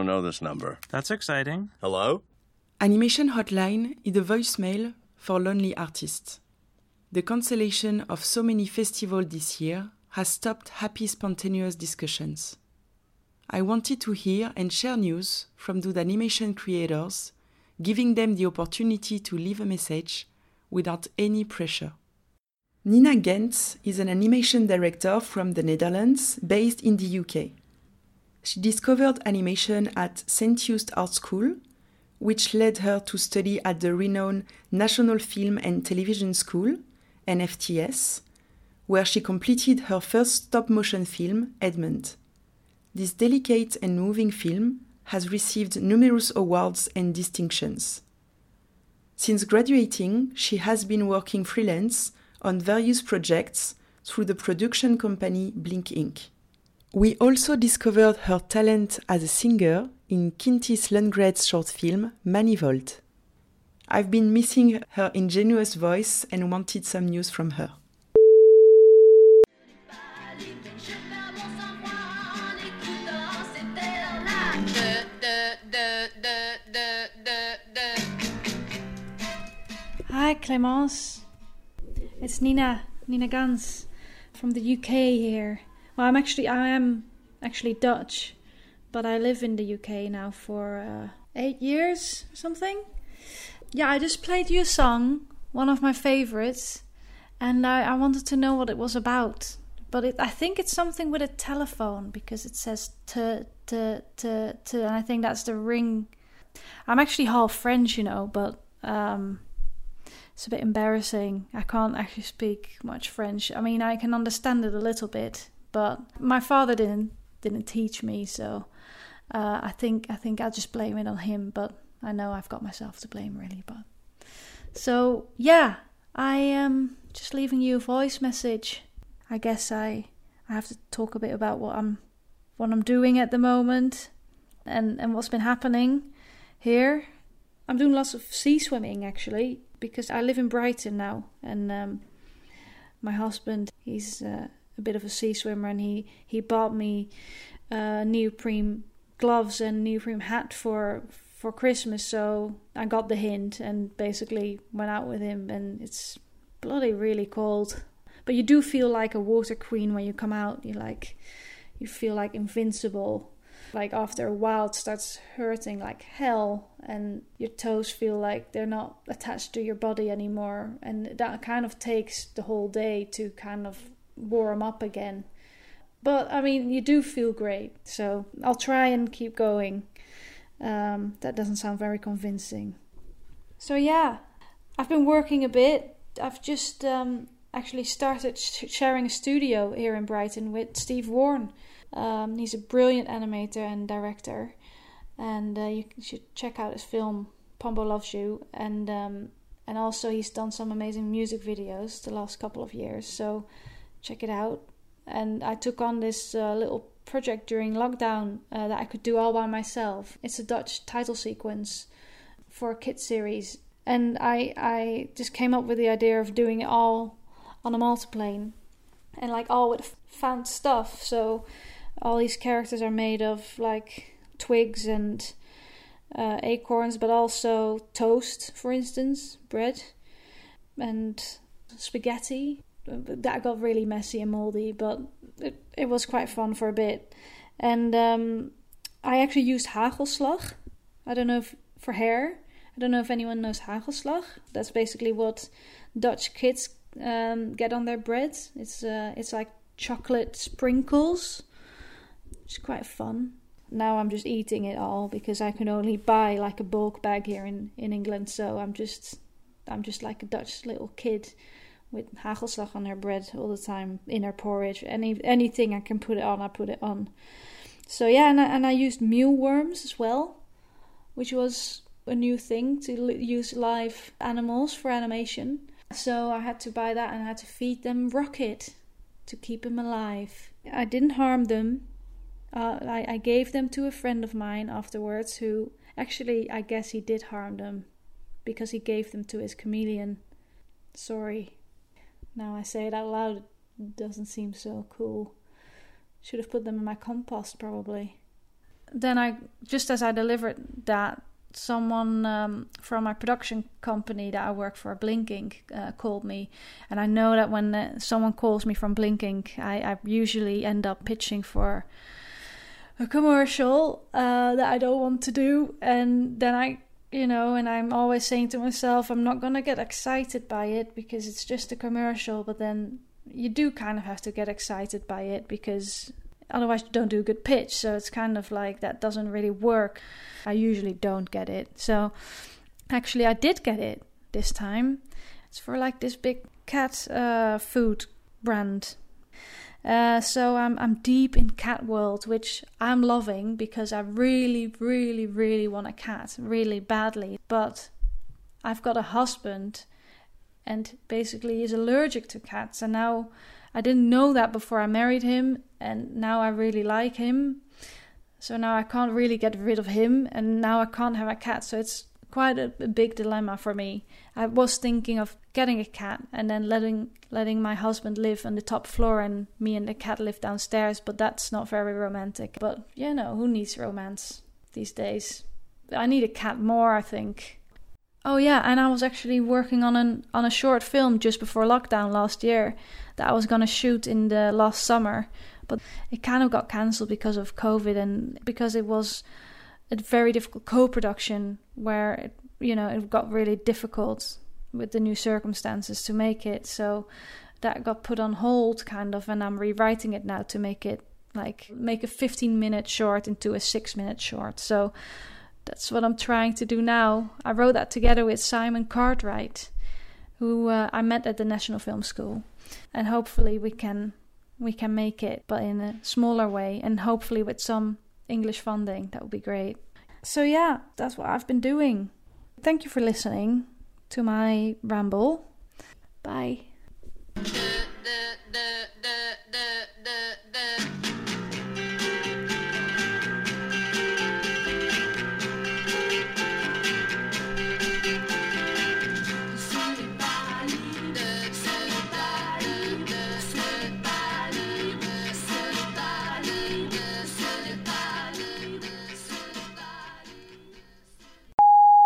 don't know this number. That's exciting. Hello? Animation Hotline is a voicemail for lonely artists. The cancellation of so many festivals this year has stopped happy, spontaneous discussions. I wanted to hear and share news from those animation creators, giving them the opportunity to leave a message without any pressure. Nina Gantz is an animation director from the Netherlands based in the UK. She discovered animation at St. Joost Art School, which led her to study at the renowned National Film and Television School, NFTS, where she completed her first stop motion film, Edmund. This delicate and moving film has received numerous awards and distinctions. Since graduating, she has been working freelance on various projects through the production company Blink Ink. We also discovered her talent as a singer in Chintis Lundgren's short film Manivald. I've been missing her ingenuous voice and wanted some news from her. Hi Clémence, it's Nina, Nina Gantz from the UK here. Well, I'm actually I am actually Dutch, but I live in the UK now for uh, eight years or something. Yeah, I just played you a song, one of my favorites, and I, I wanted to know what it was about. But it, I think it's something with a telephone because it says t t t t, and I think that's the ring. I'm actually half French, you know, but um, it's a bit embarrassing. I can't actually speak much French. I mean, I can understand it a little bit, but my father didn't didn't teach me, so uh, I think I think I'll just blame it on him. But I know I've got myself to blame, really. But so yeah, I am just leaving you a voice message. I guess I I have to talk a bit about what I'm what I'm doing at the moment and and what's been happening here. I'm doing lots of sea swimming actually because I live in Brighton now and um, my husband he's uh, a bit of a sea swimmer and he he bought me uh, neoprene gloves and neoprene hat for for Christmas. So I got the hint and basically went out with him and it's bloody really cold. But you do feel like a water queen when you come out. You like you feel like invincible. Like after a while it starts hurting like hell and your toes feel like they're not attached to your body anymore. And that kind of takes the whole day to kind of warm up again but i mean you do feel great so i'll try and keep going um, that doesn't sound very convincing so yeah i've been working a bit i've just um, actually started sh- sharing a studio here in brighton with steve warne um, he's a brilliant animator and director, and uh, you should check out his film Pombo Loves You. And um, and also he's done some amazing music videos the last couple of years. So check it out. And I took on this uh, little project during lockdown uh, that I could do all by myself. It's a Dutch title sequence for a kid series, and I I just came up with the idea of doing it all on a multiplane and like all with found stuff. So all these characters are made of like twigs and uh, acorns, but also toast, for instance, bread, and spaghetti. That got really messy and moldy, but it, it was quite fun for a bit. And um, I actually used hagelslag. I don't know if for hair. I don't know if anyone knows hagelslag. That's basically what Dutch kids um, get on their bread. It's uh, it's like chocolate sprinkles it's quite fun. Now I'm just eating it all because I can only buy like a bulk bag here in, in England. So I'm just I'm just like a Dutch little kid with hagelslag on her bread all the time in her porridge. Any anything I can put it on, I put it on. So yeah, and I, and I used mealworms as well, which was a new thing to use live animals for animation. So I had to buy that and I had to feed them rocket to keep them alive. I didn't harm them uh, I, I gave them to a friend of mine afterwards who actually, I guess he did harm them because he gave them to his chameleon. Sorry. Now I say it out loud, it doesn't seem so cool. Should have put them in my compost probably. then I just as I delivered that, someone um, from my production company that I work for, Blink Ink, uh, called me, and I know that when uh, someone calls me from Blink Ink, I, I, usually end up pitching for a commercial uh, that I don't want to do, and then I. You know, and I'm always saying to myself, I'm not gonna get excited by it because it's just a commercial. But then you do kind of have to get excited by it because otherwise you don't do a good pitch. So it's kind of like that doesn't really work. I usually don't get it. So actually i did get it this time. It's for like this big cat uh, food brand uh, so I'm I'm deep in cat world, which I'm loving because I really, really, really want a cat, really badly. But I've got a husband, and basically he's allergic to cats, and now I didn't know that before I married him, and now I really like him. So now I can't really get rid of him, and now I can't have a cat. So it's quite a, a, big dilemma for me. I was thinking of getting a cat and then letting letting my husband live on the top floor and me and the cat live downstairs, but that's not very romantic. But you know, who needs romance these days? I need a cat more, I think. Oh yeah, and I was actually working on an on a short film just before lockdown last year that I was gonna shoot in the last summer, but it kind of got cancelled because of COVID and because it was a very difficult co-production where it, you know it got really difficult with the new circumstances to make it. So that got put on hold kind of, and I'm rewriting it now to make it like make a 15 minute short into a six minute short. So that's what I'm trying to do now. I wrote that together with Simon Cartwright, who uh, I met at the National Film School, and hopefully we can we can make it, but in a smaller way, and hopefully with some English funding. That would be great. So yeah, that's what I've been doing. Thank you for listening to my ramble. Bye.